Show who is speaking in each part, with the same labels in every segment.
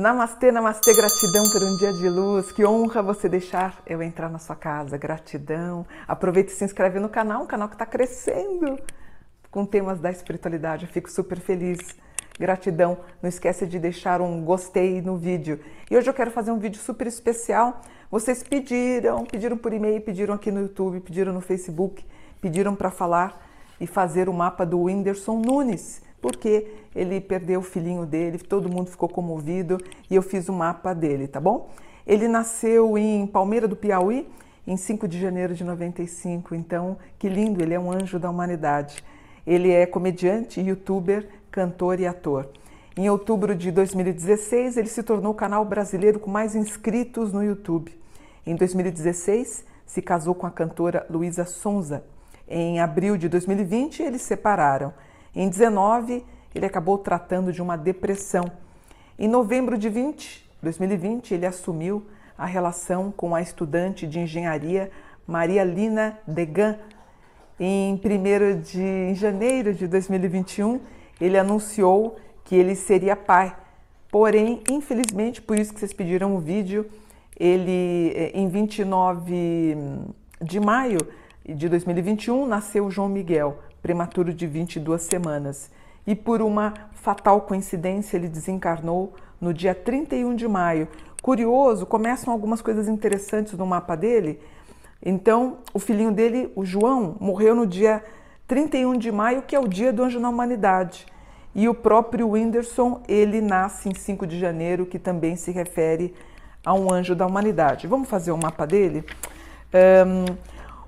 Speaker 1: Namastê, namastê, gratidão por um dia de luz. Que honra você deixar eu entrar na sua casa. Gratidão. Aproveite e se inscreve no canal, um canal que está crescendo com temas da espiritualidade. Eu fico super feliz. Gratidão. Não esquece de deixar um gostei no vídeo. E hoje eu quero fazer um vídeo super especial. Vocês pediram, pediram por e-mail, pediram aqui no YouTube, pediram no Facebook, pediram para falar e fazer o mapa do Whindersson Nunes porque ele perdeu o filhinho dele, todo mundo ficou comovido e eu fiz o mapa dele, tá bom? Ele nasceu em Palmeira do Piauí em 5 de janeiro de 95, então que lindo, ele é um anjo da humanidade. Ele é comediante, youtuber, cantor e ator. Em outubro de 2016, ele se tornou o canal brasileiro com mais inscritos no YouTube. Em 2016, se casou com a cantora Luísa Sonza. Em abril de 2020, eles se separaram. Em 19, ele acabou tratando de uma depressão. Em novembro de 20, 2020, ele assumiu a relação com a estudante de engenharia Maria Lina Degan. Em 1 de em janeiro de 2021, ele anunciou que ele seria pai. Porém, infelizmente, por isso que vocês pediram o vídeo, ele eh, em 29 de maio de 2021 nasceu João Miguel prematuro de 22 semanas. E por uma fatal coincidência, ele desencarnou no dia 31 de maio. Curioso, começam algumas coisas interessantes no mapa dele. Então, o filhinho dele, o João, morreu no dia 31 de maio, que é o dia do Anjo na Humanidade. E o próprio Whindersson, ele nasce em 5 de janeiro, que também se refere a um anjo da humanidade. Vamos fazer o um mapa dele? Um,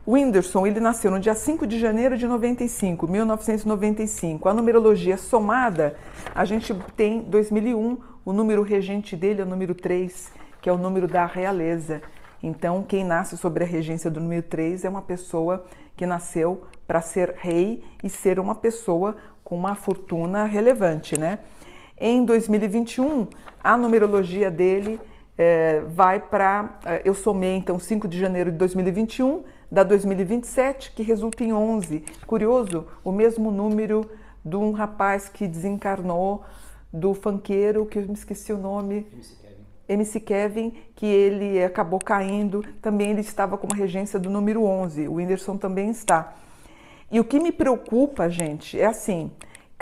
Speaker 1: Whindersson, ele nasceu no dia 5 de janeiro de 95, 1995. A numerologia somada, a gente tem 2001, o número regente dele é o número 3, que é o número da realeza. Então, quem nasce sobre a regência do número 3 é uma pessoa que nasceu para ser rei e ser uma pessoa com uma fortuna relevante, né? Em 2021, a numerologia dele é, vai para. Eh, eu somei então 5 de janeiro de 2021 da 2027, que resulta em 11. Curioso, o mesmo número de um rapaz que desencarnou, do fanqueiro, que eu me esqueci o nome. MC Kevin. MC Kevin, que ele acabou caindo. Também ele estava com uma regência do número 11. O Whindersson também está. E o que me preocupa, gente, é assim: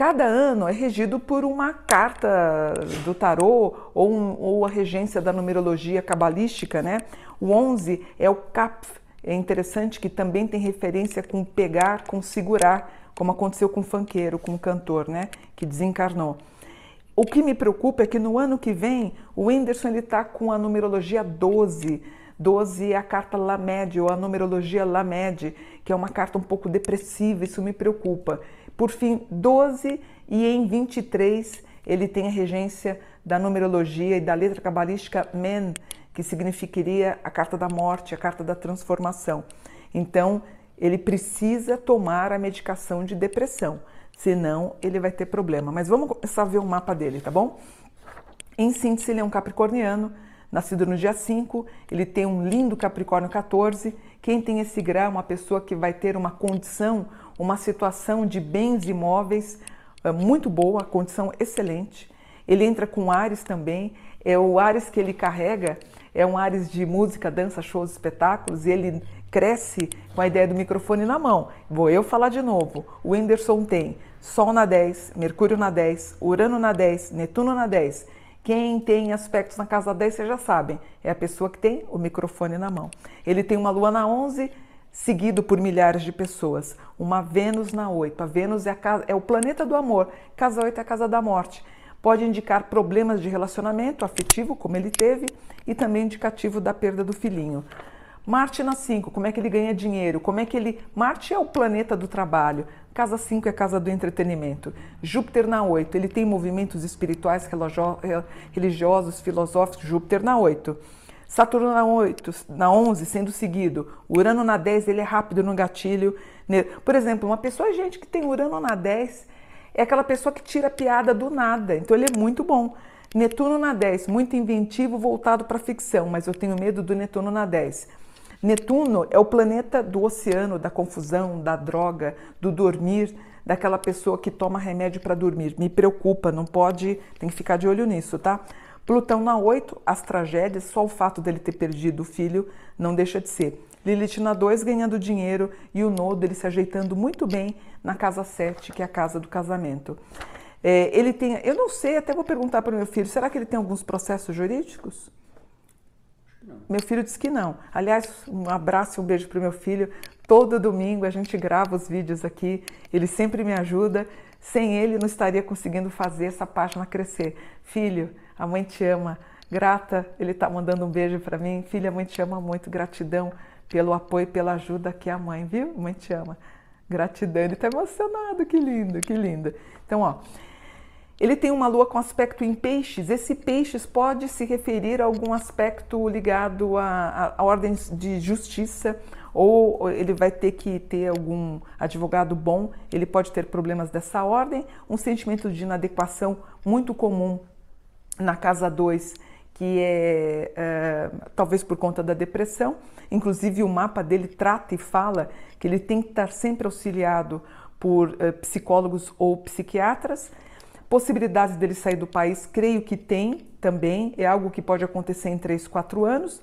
Speaker 1: cada ano é regido por uma carta do tarô ou, um, ou a regência da numerologia cabalística, né? O 11 é o CAPF, é interessante que também tem referência com pegar, com segurar, como aconteceu com o funkeiro, com o cantor, né, que desencarnou. O que me preocupa é que no ano que vem o Whindersson está com a numerologia 12. 12 é a carta Lamed, ou a numerologia Lamed, que é uma carta um pouco depressiva, isso me preocupa. Por fim, 12 e em 23 ele tem a regência da numerologia e da letra cabalística Men, que significaria a carta da morte, a carta da transformação. Então, ele precisa tomar a medicação de depressão, senão ele vai ter problema. Mas vamos começar a ver o mapa dele, tá bom? Em síntese, ele é um capricorniano, nascido no dia 5, ele tem um lindo Capricórnio 14. Quem tem esse grau é uma pessoa que vai ter uma condição, uma situação de bens imóveis é, muito boa, condição excelente. Ele entra com Ares também, é o Ares que ele carrega é um Ares de música, dança, shows, espetáculos, e ele cresce com a ideia do microfone na mão. Vou eu falar de novo. O Whindersson tem Sol na 10, Mercúrio na 10, Urano na 10, Netuno na 10. Quem tem aspectos na casa 10, vocês já sabem, é a pessoa que tem o microfone na mão. Ele tem uma Lua na 11, seguido por milhares de pessoas. Uma Vênus na 8. A Vênus é, a casa, é o planeta do amor. Casa 8 é a casa da morte. Pode indicar problemas de relacionamento afetivo, como ele teve, e também indicativo da perda do filhinho. Marte na 5, como é que ele ganha dinheiro? Como é que ele. Marte é o planeta do trabalho. Casa 5 é a casa do entretenimento. Júpiter na 8, ele tem movimentos espirituais, religiosos, filosóficos. Júpiter na 8. Saturno na 8, na 11, sendo seguido. Urano na 10, ele é rápido no gatilho. Por exemplo, uma pessoa, gente que tem Urano na 10, é aquela pessoa que tira piada do nada. Então ele é muito bom. Netuno na 10, muito inventivo, voltado para ficção, mas eu tenho medo do Netuno na 10. Netuno é o planeta do oceano, da confusão, da droga, do dormir, daquela pessoa que toma remédio para dormir. Me preocupa, não pode, tem que ficar de olho nisso, tá? Plutão na 8, as tragédias, só o fato dele ter perdido o filho não deixa de ser. Lilith na 2 ganhando dinheiro e o nodo ele se ajeitando muito bem na casa 7, que é a casa do casamento. É, ele tem, eu não sei, até vou perguntar para o meu filho, será que ele tem alguns processos jurídicos? Não. Meu filho disse que não. Aliás, um abraço e um beijo para o meu filho. Todo domingo a gente grava os vídeos aqui, ele sempre me ajuda. Sem ele, não estaria conseguindo fazer essa página crescer. Filho, a mãe te ama. Grata, ele está mandando um beijo para mim. Filha, a mãe te ama muito. Gratidão pelo apoio, pela ajuda que a mãe, viu? A mãe te ama. Gratidão. Ele está emocionado. Que lindo, que lindo. Então, ó. Ele tem uma lua com aspecto em peixes. Esse peixes pode se referir a algum aspecto ligado a, a ordens de justiça ou ele vai ter que ter algum advogado bom, ele pode ter problemas dessa ordem, um sentimento de inadequação muito comum na casa 2, que é, é, talvez por conta da depressão. Inclusive, o mapa dele trata e fala que ele tem que estar sempre auxiliado por é, psicólogos ou psiquiatras. Possibilidades dele sair do país, creio que tem também, é algo que pode acontecer em 3, 4 anos.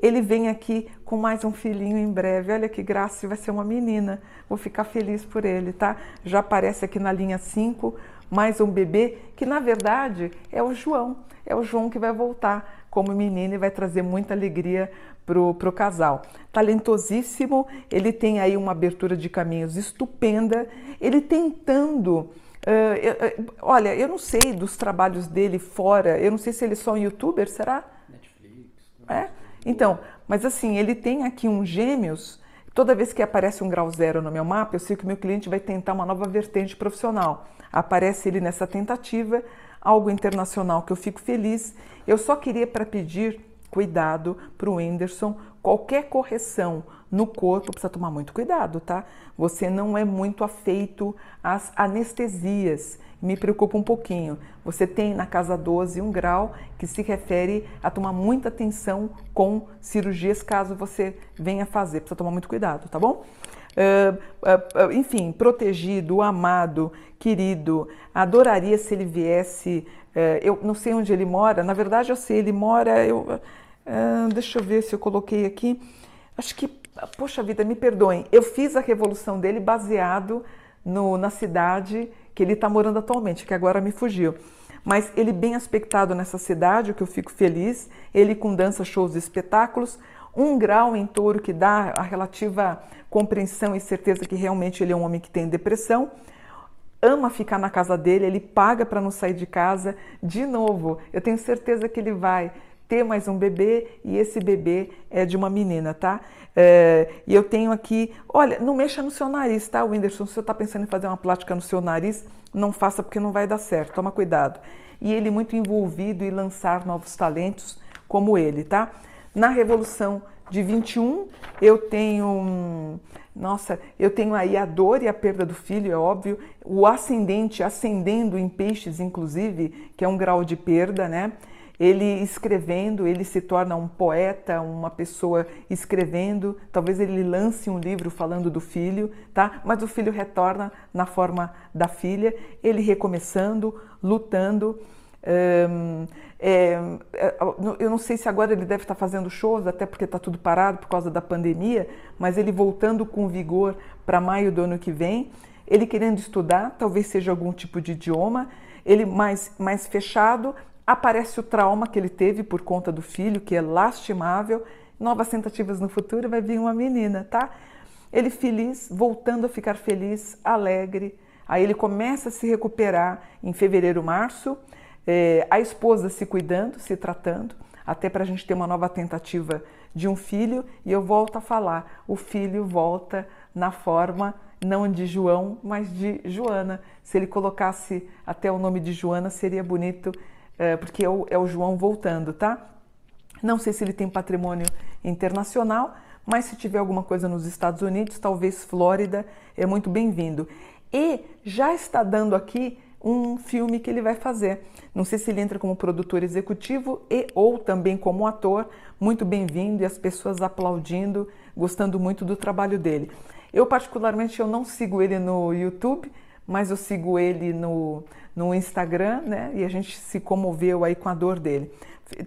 Speaker 1: Ele vem aqui com mais um filhinho em breve. Olha que graça, vai ser uma menina. Vou ficar feliz por ele, tá? Já aparece aqui na linha 5 mais um bebê, que na verdade é o João. É o João que vai voltar como menino e vai trazer muita alegria pro, pro casal. Talentosíssimo, ele tem aí uma abertura de caminhos estupenda, ele tentando. Uh, uh, olha, eu não sei dos trabalhos dele fora, eu não sei se ele é só um youtuber, será? Netflix. É? Então, mas assim, ele tem aqui um gêmeos. Toda vez que aparece um grau zero no meu mapa, eu sei que o meu cliente vai tentar uma nova vertente profissional. Aparece ele nessa tentativa, algo internacional que eu fico feliz. Eu só queria para pedir cuidado para o Whindersson. Qualquer correção no corpo precisa tomar muito cuidado, tá? Você não é muito afeito às anestesias me preocupa um pouquinho. Você tem na casa 12 um grau que se refere a tomar muita atenção com cirurgias caso você venha fazer. Precisa tomar muito cuidado, tá bom? Uh, uh, uh, enfim, protegido, amado, querido. Adoraria se ele viesse. eu não sei onde ele mora. Na verdade, eu sei, ele mora. Eu, deixa eu ver se eu coloquei aqui. Acho que, poxa vida, me perdoem. Eu fiz a revolução dele baseado no, na cidade que ele está morando atualmente, que agora me fugiu. Mas ele bem aspectado nessa cidade, o que eu fico feliz, ele com dança, shows e espetáculos, um grau em touro que dá a relativa compreensão e certeza que realmente ele é um homem que tem depressão, ama ficar na casa dele, ele paga para não sair de casa. De novo, eu tenho certeza que ele vai ter mais um bebê e esse bebê é de uma menina, tá? É, e eu tenho aqui, olha, não mexa no seu nariz, tá, Whindersson? Se você está pensando em fazer uma plástica no seu nariz, não faça porque não vai dar certo, toma cuidado. E ele muito envolvido em lançar novos talentos como ele, tá? Na Revolução de 21, eu tenho, nossa, eu tenho aí a dor e a perda do filho, é óbvio, o ascendente ascendendo em peixes, inclusive, que é um grau de perda, né? Ele escrevendo, ele se torna um poeta, uma pessoa escrevendo. Talvez ele lance um livro falando do filho, tá? Mas o filho retorna na forma da filha, ele recomeçando, lutando. Um, é, eu não sei se agora ele deve estar fazendo shows, até porque está tudo parado por causa da pandemia, mas ele voltando com vigor para maio do ano que vem, ele querendo estudar, talvez seja algum tipo de idioma, ele mais, mais fechado, aparece o trauma que ele teve por conta do filho, que é lastimável, novas tentativas no futuro, vai vir uma menina, tá? Ele feliz, voltando a ficar feliz, alegre. Aí ele começa a se recuperar em fevereiro, março. É, a esposa se cuidando, se tratando, até para a gente ter uma nova tentativa de um filho. E eu volto a falar: o filho volta na forma não de João, mas de Joana. Se ele colocasse até o nome de Joana, seria bonito é, porque é o, é o João voltando, tá? Não sei se ele tem patrimônio internacional, mas se tiver alguma coisa nos Estados Unidos, talvez Flórida, é muito bem-vindo. E já está dando aqui um filme que ele vai fazer. Não sei se ele entra como produtor executivo e ou também como ator. Muito bem-vindo e as pessoas aplaudindo, gostando muito do trabalho dele. Eu particularmente eu não sigo ele no YouTube, mas eu sigo ele no, no Instagram, né? E a gente se comoveu aí com a dor dele.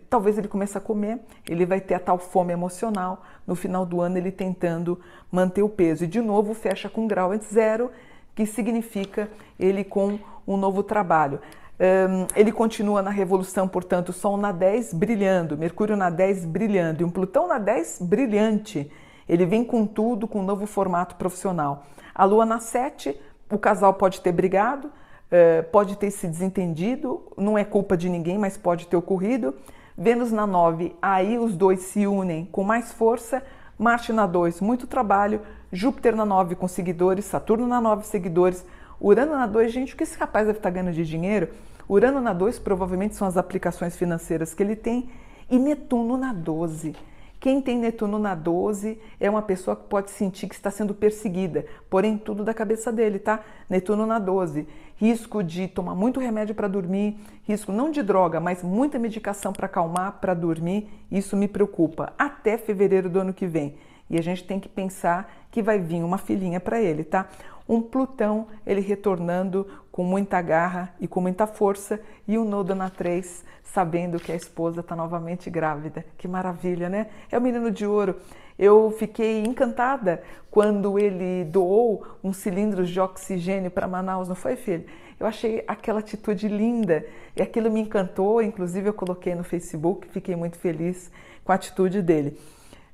Speaker 1: Talvez ele comece a comer, ele vai ter a tal fome emocional. No final do ano, ele tentando manter o peso. E de novo, fecha com grau zero, que significa ele com um novo trabalho. Um, ele continua na revolução, portanto, Sol na 10 brilhando, Mercúrio na 10 brilhando e um Plutão na 10 brilhante. Ele vem com tudo, com um novo formato profissional. A Lua na 7, o casal pode ter brigado, eh, pode ter se desentendido, não é culpa de ninguém, mas pode ter ocorrido. Vênus na 9, aí os dois se unem com mais força. Marte na 2, muito trabalho. Júpiter na 9 com seguidores, Saturno na 9 seguidores. Urano na 2, gente, o que esse rapaz deve estar ganhando de dinheiro? Urano na 2 provavelmente são as aplicações financeiras que ele tem. E Netuno na 12. Quem tem Netuno na 12 é uma pessoa que pode sentir que está sendo perseguida, porém tudo da cabeça dele, tá? Netuno na 12. Risco de tomar muito remédio para dormir, risco não de droga, mas muita medicação para acalmar, para dormir, isso me preocupa. Até fevereiro do ano que vem. E a gente tem que pensar que vai vir uma filhinha para ele, tá? Um Plutão, ele retornando com muita garra e com muita força, e o Nodo na 3, sabendo que a esposa está novamente grávida. Que maravilha, né? É o menino de ouro. Eu fiquei encantada quando ele doou um cilindro de oxigênio para Manaus, não foi, filho? Eu achei aquela atitude linda e aquilo me encantou. Inclusive, eu coloquei no Facebook, fiquei muito feliz com a atitude dele.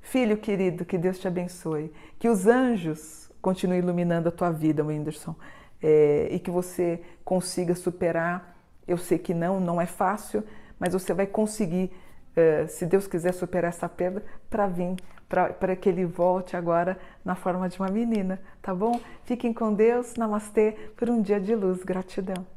Speaker 1: Filho querido, que Deus te abençoe. Que os anjos continuem iluminando a tua vida, Whindersson, é, e que você consiga superar. Eu sei que não, não é fácil, mas você vai conseguir, é, se Deus quiser, superar essa perda para vir, para que ele volte agora na forma de uma menina, tá bom? Fiquem com Deus, namastê, por um dia de luz. Gratidão.